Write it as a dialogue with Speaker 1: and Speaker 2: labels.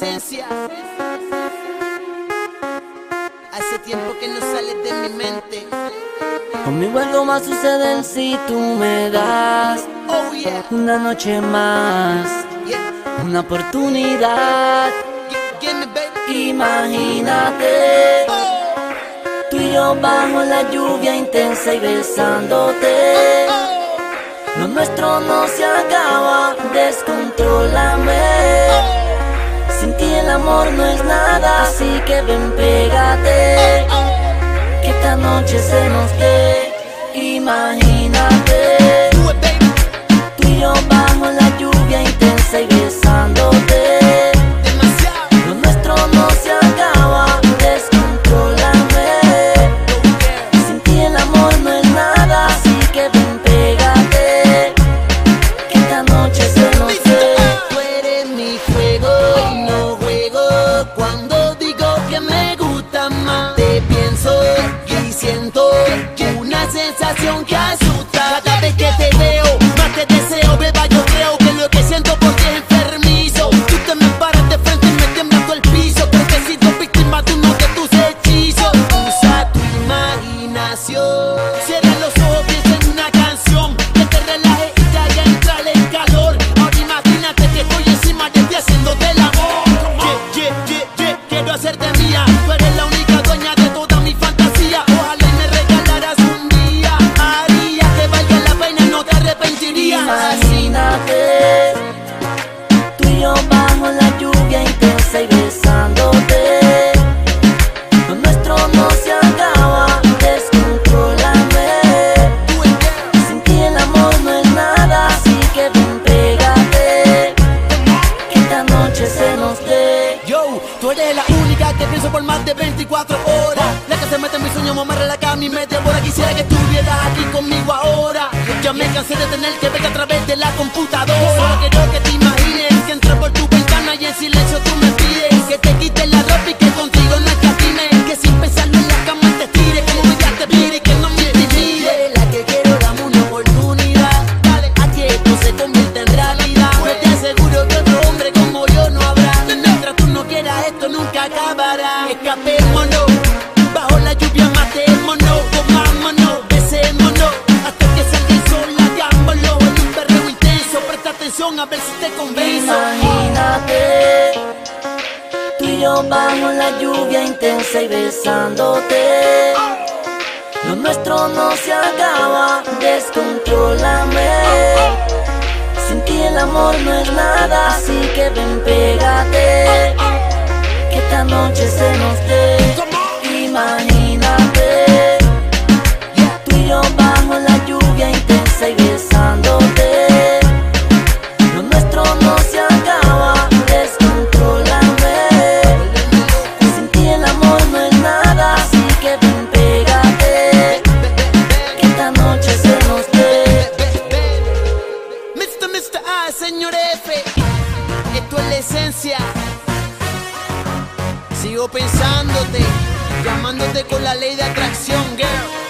Speaker 1: esencia. Hace tiempo que no sales de mi mente.
Speaker 2: Conmigo algo más sucede si tú me das
Speaker 1: Oh yeah,
Speaker 2: una noche más,
Speaker 1: yeah.
Speaker 2: una oportunidad. Imagínate,
Speaker 1: Oh,
Speaker 2: tú y yo bajo la lluvia intensa y besándote.
Speaker 1: oh.
Speaker 2: Lo nuestro no se acaba, descontrólame. Sin ti el amor no es nada, así que ven, pégate. Que esta noche se nos dé. Imagínate,
Speaker 1: Cierra los ojos, piensa en una canción. Que te relaje y te haga entrar en calor. Ahora imagínate que estoy encima de ti 24 horas. La que se mete en mis sueños, me amarra la cama y me devora. Quisiera que estuvieras aquí conmigo ahora. Ya me cansé de tener que verte a través de la computadora. Solo quiero que te imagines que entro por tu ventana y en silencio tú me pides que te quites la ropa y que contigo yo bajo la lluvia
Speaker 2: intensa y besándote. Lo nuestro no se acaba, descontrólame.
Speaker 1: Sigo pensándote, llamándote con la ley de atracción, girl.